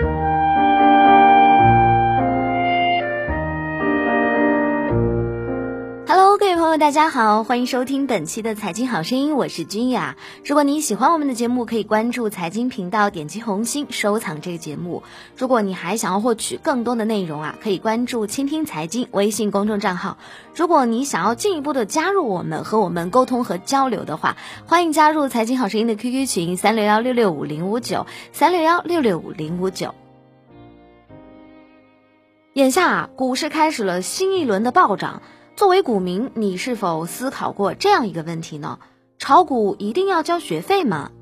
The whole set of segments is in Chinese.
Thank you. 大家好，欢迎收听本期的财经好声音，我是君雅。如果你喜欢我们的节目，可以关注财经频道，点击红心收藏这个节目。如果你还想要获取更多的内容啊，可以关注倾听财经微信公众账号。如果你想要进一步的加入我们，和我们沟通和交流的话，欢迎加入财经好声音的 QQ 群三六幺六六五零五九三六幺六六五零五九。眼下啊，股市开始了新一轮的暴涨。作为股民，你是否思考过这样一个问题呢？炒股一定要交学费吗？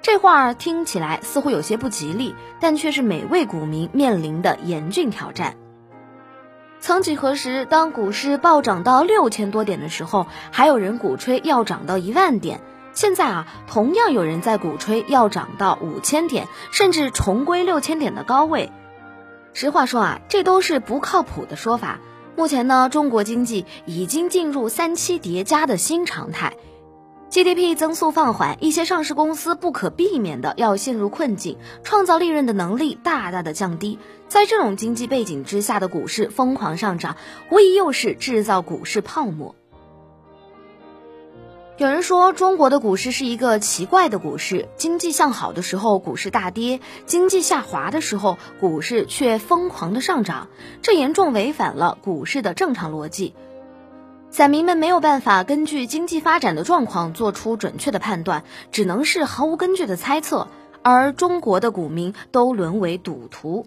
这话听起来似乎有些不吉利，但却是每位股民面临的严峻挑战。曾几何时，当股市暴涨到六千多点的时候，还有人鼓吹要涨到一万点。现在啊，同样有人在鼓吹要涨到五千点，甚至重归六千点的高位。实话说啊，这都是不靠谱的说法。目前呢，中国经济已经进入三期叠加的新常态，GDP 增速放缓，一些上市公司不可避免的要陷入困境，创造利润的能力大大的降低。在这种经济背景之下的股市疯狂上涨，无疑又是制造股市泡沫。有人说，中国的股市是一个奇怪的股市，经济向好的时候股市大跌，经济下滑的时候股市却疯狂的上涨，这严重违反了股市的正常逻辑。散民们没有办法根据经济发展的状况做出准确的判断，只能是毫无根据的猜测，而中国的股民都沦为赌徒。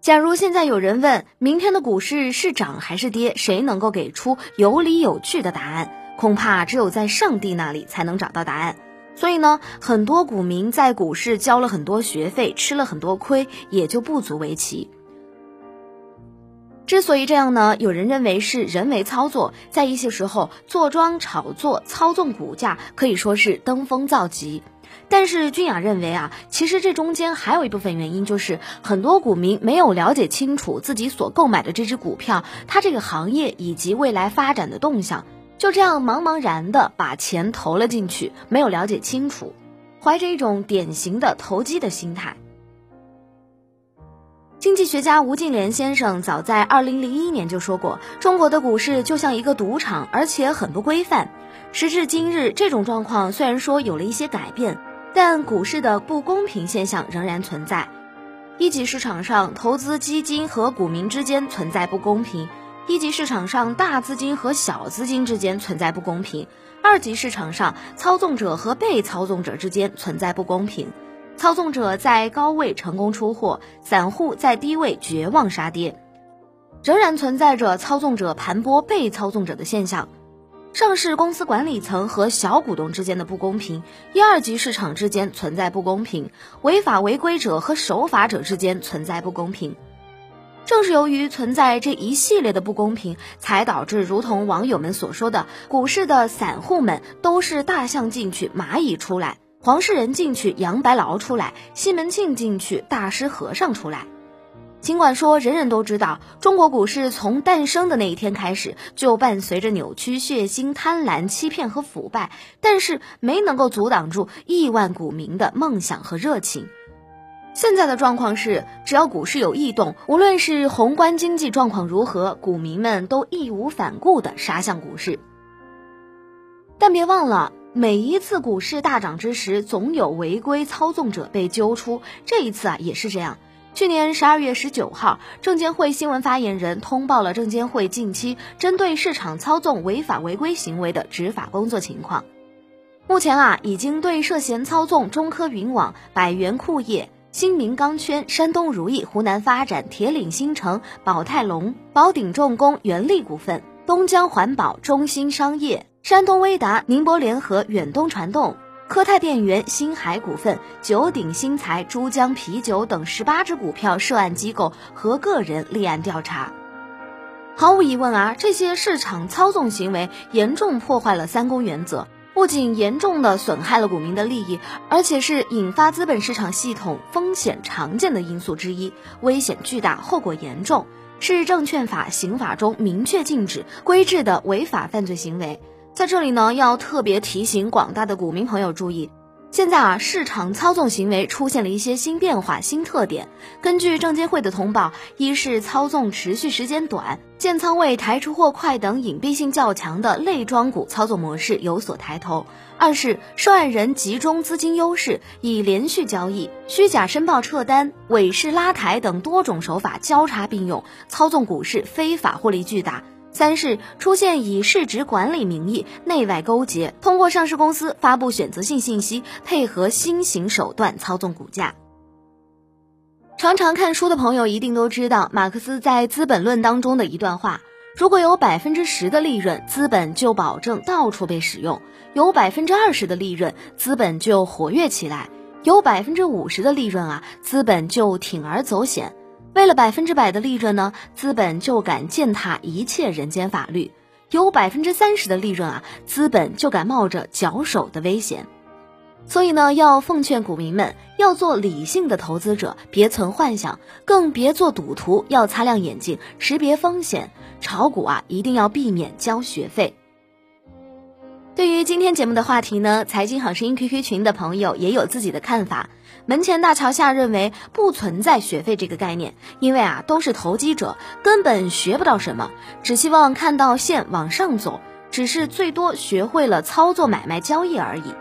假如现在有人问明天的股市是涨还是跌，谁能够给出有理有据的答案？恐怕只有在上帝那里才能找到答案，所以呢，很多股民在股市交了很多学费，吃了很多亏，也就不足为奇。之所以这样呢，有人认为是人为操作，在一些时候坐庄炒作、操纵股价，可以说是登峰造极。但是君雅认为啊，其实这中间还有一部分原因，就是很多股民没有了解清楚自己所购买的这只股票，它这个行业以及未来发展的动向。就这样茫茫然的把钱投了进去，没有了解清楚，怀着一种典型的投机的心态。经济学家吴敬琏先生早在二零零一年就说过，中国的股市就像一个赌场，而且很不规范。时至今日，这种状况虽然说有了一些改变，但股市的不公平现象仍然存在。一级市场上，投资基金和股民之间存在不公平。一级市场上，大资金和小资金之间存在不公平；二级市场上，操纵者和被操纵者之间存在不公平。操纵者在高位成功出货，散户在低位绝望杀跌，仍然存在着操纵者盘剥被操纵者的现象。上市公司管理层和小股东之间的不公平，一二级市场之间存在不公平，违法违规者和守法者之间存在不公平。正是由于存在这一系列的不公平，才导致如同网友们所说的，股市的散户们都是大象进去蚂蚁出来，黄世仁进去杨白劳出来，西门庆进去大师和尚出来。尽管说人人都知道，中国股市从诞生的那一天开始就伴随着扭曲、血腥、贪婪、欺骗和腐败，但是没能够阻挡住亿万股民的梦想和热情。现在的状况是，只要股市有异动，无论是宏观经济状况如何，股民们都义无反顾地杀向股市。但别忘了，每一次股市大涨之时，总有违规操纵者被揪出。这一次啊，也是这样。去年十二月十九号，证监会新闻发言人通报了证监会近期针对市场操纵违法违规行为的执法工作情况。目前啊，已经对涉嫌操纵中科云网、百元库业。新民钢圈、山东如意、湖南发展、铁岭新城、宝泰隆、宝鼎重工、元力股份、东江环保、中兴商业、山东威达、宁波联合、远东传动、科泰电源、新海股份、九鼎新材、珠江啤酒等十八只股票涉案机构和个人立案调查。毫无疑问啊，这些市场操纵行为严重破坏了三公原则。不仅严重的损害了股民的利益，而且是引发资本市场系统风险常见的因素之一，危险巨大，后果严重，是证券法、刑法中明确禁止规制的违法犯罪行为。在这里呢，要特别提醒广大的股民朋友注意，现在啊，市场操纵行为出现了一些新变化、新特点。根据证监会的通报，一是操纵持续时间短、建仓位抬出货快等隐蔽性较强的类庄股操作模式有所抬头；二是受案人集中资金优势，以连续交易、虚假申报撤单、尾市拉抬等多种手法交叉并用，操纵股市非法获利巨大。三是出现以市值管理名义内外勾结，通过上市公司发布选择性信息，配合新型手段操纵股价。常常看书的朋友一定都知道，马克思在《资本论》当中的一段话：如果有百分之十的利润，资本就保证到处被使用；有百分之二十的利润，资本就活跃起来；有百分之五十的利润啊，资本就铤而走险。为了百分之百的利润呢，资本就敢践踏一切人间法律；有百分之三十的利润啊，资本就敢冒着绞手的危险。所以呢，要奉劝股民们，要做理性的投资者，别存幻想，更别做赌徒，要擦亮眼睛，识别风险。炒股啊，一定要避免交学费。对于今天节目的话题呢，财经好声音 QQ 群的朋友也有自己的看法。门前大桥下认为不存在学费这个概念，因为啊都是投机者，根本学不到什么，只希望看到线往上走，只是最多学会了操作买卖交易而已。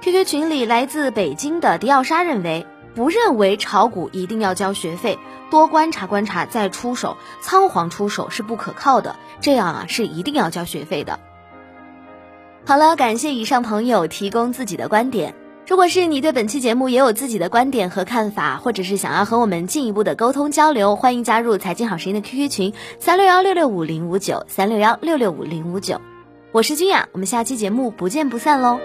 QQ 群里来自北京的迪奥莎认为，不认为炒股一定要交学费，多观察观察再出手，仓皇出手是不可靠的，这样啊是一定要交学费的。好了，感谢以上朋友提供自己的观点。如果是你对本期节目也有自己的观点和看法，或者是想要和我们进一步的沟通交流，欢迎加入财经好声音的 QQ 群三六幺六六五零五九三六幺六六五零五九。我是君雅，我们下期节目不见不散喽。